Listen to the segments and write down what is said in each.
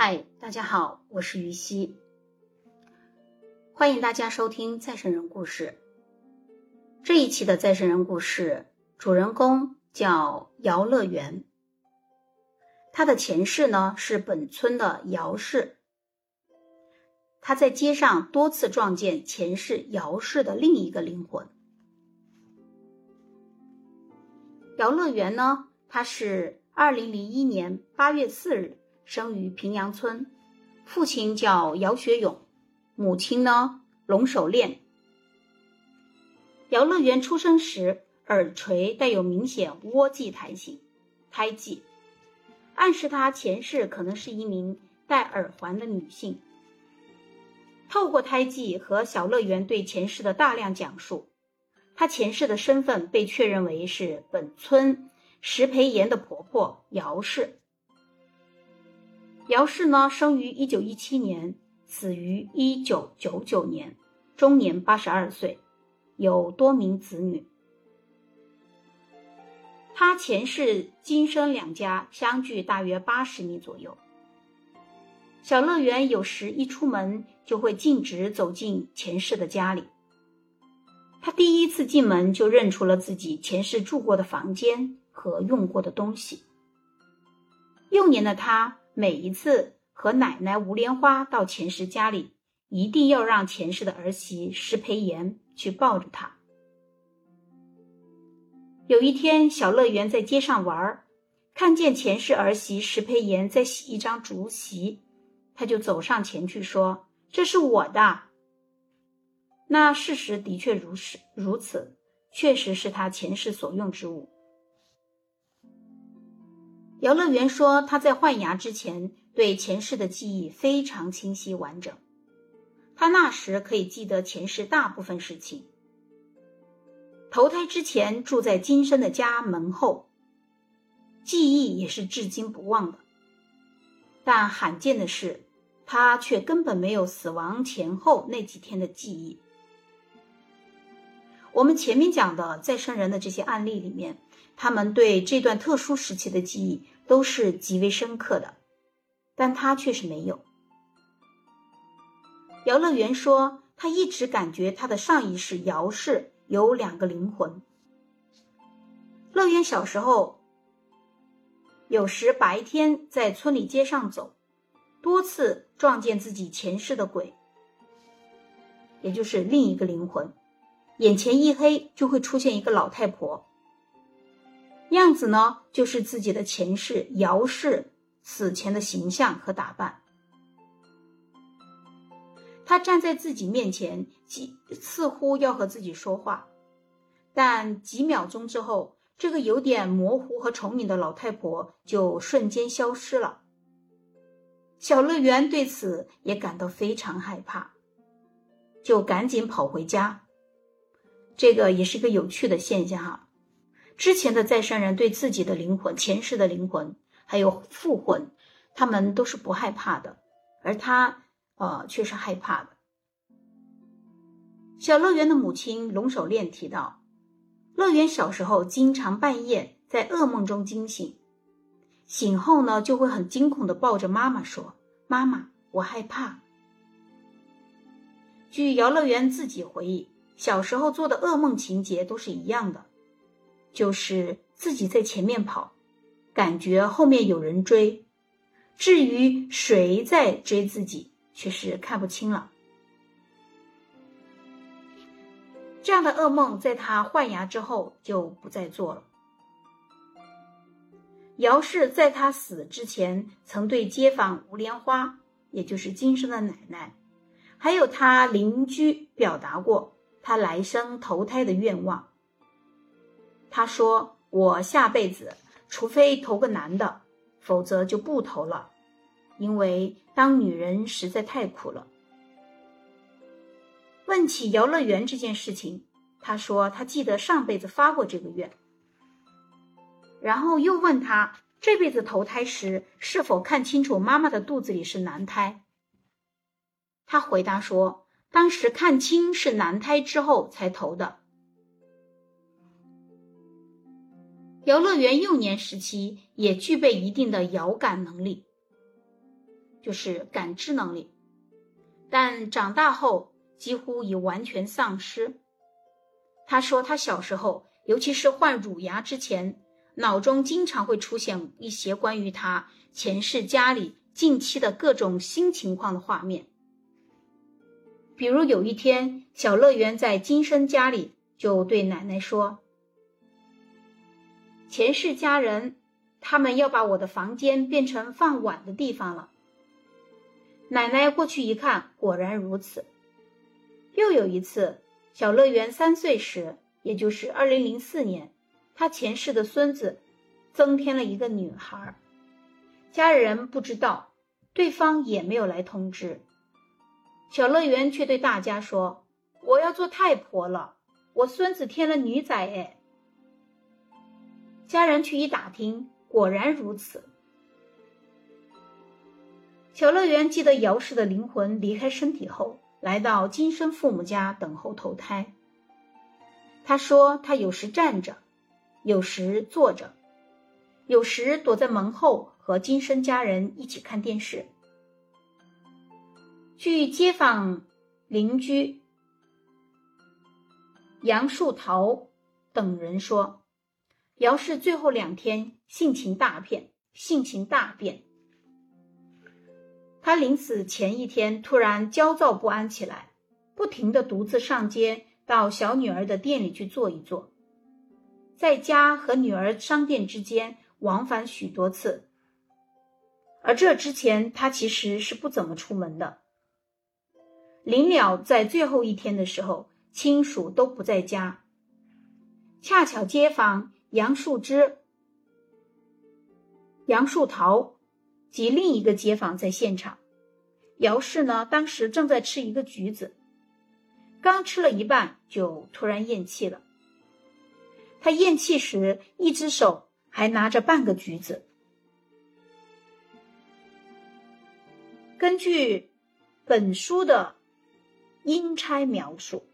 嗨，大家好，我是于西，欢迎大家收听再生人故事。这一期的再生人故事主人公叫姚乐园，他的前世呢是本村的姚氏，他在街上多次撞见前世姚氏的另一个灵魂。姚乐园呢，他是二零零一年八月四日。生于平阳村，父亲叫姚学勇，母亲呢龙守炼。姚乐园出生时耳垂带有明显窝际胎形，胎记，暗示他前世可能是一名戴耳环的女性。透过胎记和小乐园对前世的大量讲述，他前世的身份被确认为是本村石培岩的婆婆姚氏。姚氏呢，生于一九一七年，死于一九九九年，终年八十二岁，有多名子女。他前世今生两家相距大约八十米左右。小乐园有时一出门就会径直走进前世的家里。他第一次进门就认出了自己前世住过的房间和用过的东西。幼年的他。每一次和奶奶吴莲花到前世家里，一定要让前世的儿媳石培岩去抱着她。有一天，小乐园在街上玩，看见前世儿媳石培岩在洗一张竹席，他就走上前去说：“这是我的。”那事实的确如是如此，确实是他前世所用之物。姚乐园说：“他在换牙之前，对前世的记忆非常清晰完整。他那时可以记得前世大部分事情。投胎之前住在今生的家门后，记忆也是至今不忘的。但罕见的是，他却根本没有死亡前后那几天的记忆。我们前面讲的再生人的这些案例里面。”他们对这段特殊时期的记忆都是极为深刻的，但他却是没有。姚乐园说，他一直感觉他的上一世姚氏有两个灵魂。乐园小时候，有时白天在村里街上走，多次撞见自己前世的鬼，也就是另一个灵魂，眼前一黑就会出现一个老太婆。样子呢，就是自己的前世姚氏死前的形象和打扮。他站在自己面前，几似乎要和自己说话，但几秒钟之后，这个有点模糊和重影的老太婆就瞬间消失了。小乐园对此也感到非常害怕，就赶紧跑回家。这个也是个有趣的现象哈。之前的再生人对自己的灵魂、前世的灵魂，还有复魂，他们都是不害怕的，而他，呃，却是害怕的。小乐园的母亲龙守炼提到，乐园小时候经常半夜在噩梦中惊醒，醒后呢就会很惊恐的抱着妈妈说：“妈妈，我害怕。”据姚乐园自己回忆，小时候做的噩梦情节都是一样的。就是自己在前面跑，感觉后面有人追，至于谁在追自己，却是看不清了。这样的噩梦在他换牙之后就不再做了。姚氏在他死之前，曾对街坊吴莲花，也就是今生的奶奶，还有他邻居表达过他来生投胎的愿望。他说：“我下辈子除非投个男的，否则就不投了，因为当女人实在太苦了。”问起游乐园这件事情，他说他记得上辈子发过这个愿。然后又问他这辈子投胎时是否看清楚妈妈的肚子里是男胎。他回答说：“当时看清是男胎之后才投的。”姚乐园幼年时期也具备一定的遥感能力。就是感知能力，但长大后几乎已完全丧失。他说，他小时候，尤其是患乳牙之前，脑中经常会出现一些关于他前世家里近期的各种新情况的画面。比如有一天，小乐园在今生家里就对奶奶说：“前世家人，他们要把我的房间变成放碗的地方了。”奶奶过去一看，果然如此。又有一次，小乐园三岁时，也就是二零零四年，他前世的孙子增添了一个女孩，家人不知道，对方也没有来通知。小乐园却对大家说：“我要做太婆了，我孙子添了女崽哎。”家人去一打听，果然如此。小乐园记得姚氏的灵魂离开身体后，来到今生父母家等候投胎。他说：“他有时站着，有时坐着，有时躲在门后和今生家人一起看电视。”据街坊邻居杨树桃等人说，姚氏最后两天性情大变，性情大变。他临死前一天突然焦躁不安起来，不停的独自上街到小女儿的店里去坐一坐，在家和女儿商店之间往返许多次。而这之前，他其实是不怎么出门的。临了在最后一天的时候，亲属都不在家，恰巧街坊杨树枝、杨树桃及另一个街坊在现场。姚氏呢，当时正在吃一个橘子，刚吃了一半，就突然咽气了。他咽气时，一只手还拿着半个橘子。根据本书的。阴差描述：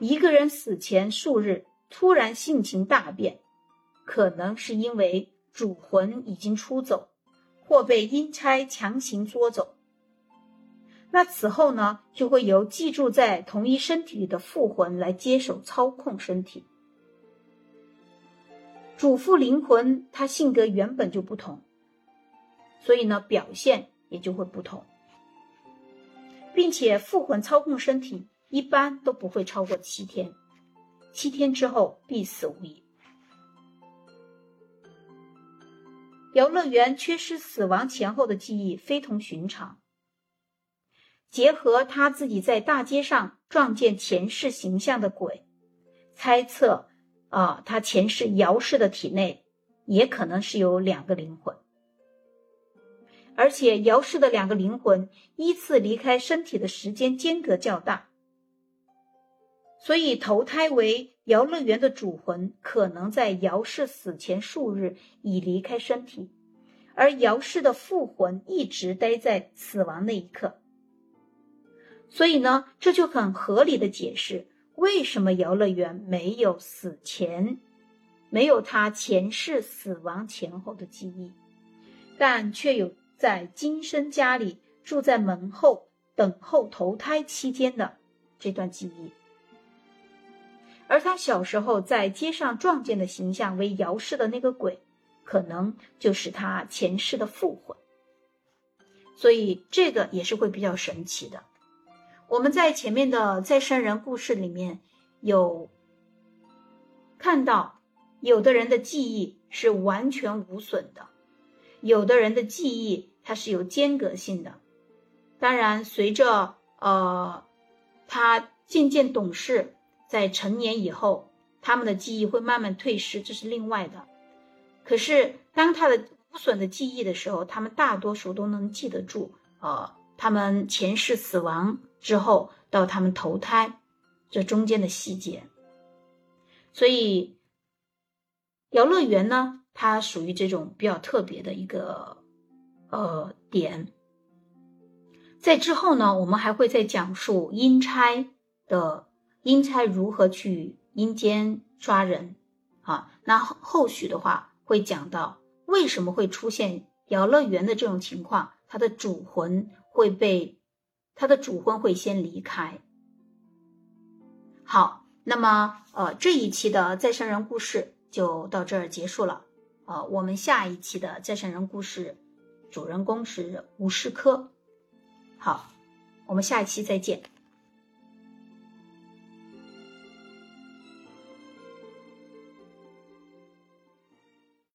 一个人死前数日突然性情大变，可能是因为主魂已经出走，或被阴差强行捉走。那此后呢，就会由寄住在同一身体里的父魂来接手操控身体。主妇灵魂他性格原本就不同，所以呢，表现也就会不同。并且复魂操控身体一般都不会超过七天，七天之后必死无疑。游乐园缺失死亡前后的记忆非同寻常，结合他自己在大街上撞见前世形象的鬼，猜测啊，他前世姚氏的体内也可能是有两个灵魂。而且姚氏的两个灵魂依次离开身体的时间间隔较大，所以投胎为姚乐园的主魂可能在姚氏死前数日已离开身体，而姚氏的父魂一直待在死亡那一刻。所以呢，这就很合理的解释为什么姚乐园没有死前，没有他前世死亡前后的记忆，但却有。在今生家里住在门后等候投胎期间的这段记忆，而他小时候在街上撞见的形象为姚氏的那个鬼，可能就是他前世的父魂。所以这个也是会比较神奇的。我们在前面的再生人故事里面有看到，有的人的记忆是完全无损的，有的人的记忆。它是有间隔性的，当然，随着呃他渐渐懂事，在成年以后，他们的记忆会慢慢退失，这是另外的。可是，当他的无损的记忆的时候，他们大多数都能记得住，呃，他们前世死亡之后到他们投胎这中间的细节。所以，游乐园呢，它属于这种比较特别的一个。呃，点在之后呢，我们还会再讲述阴差的阴差如何去阴间抓人啊。那后续的话会讲到为什么会出现游乐园的这种情况，他的主魂会被他的主魂会先离开。好，那么呃这一期的再生人故事就到这儿结束了。呃，我们下一期的再生人故事主人公是吴世科。好，我们下一期再见。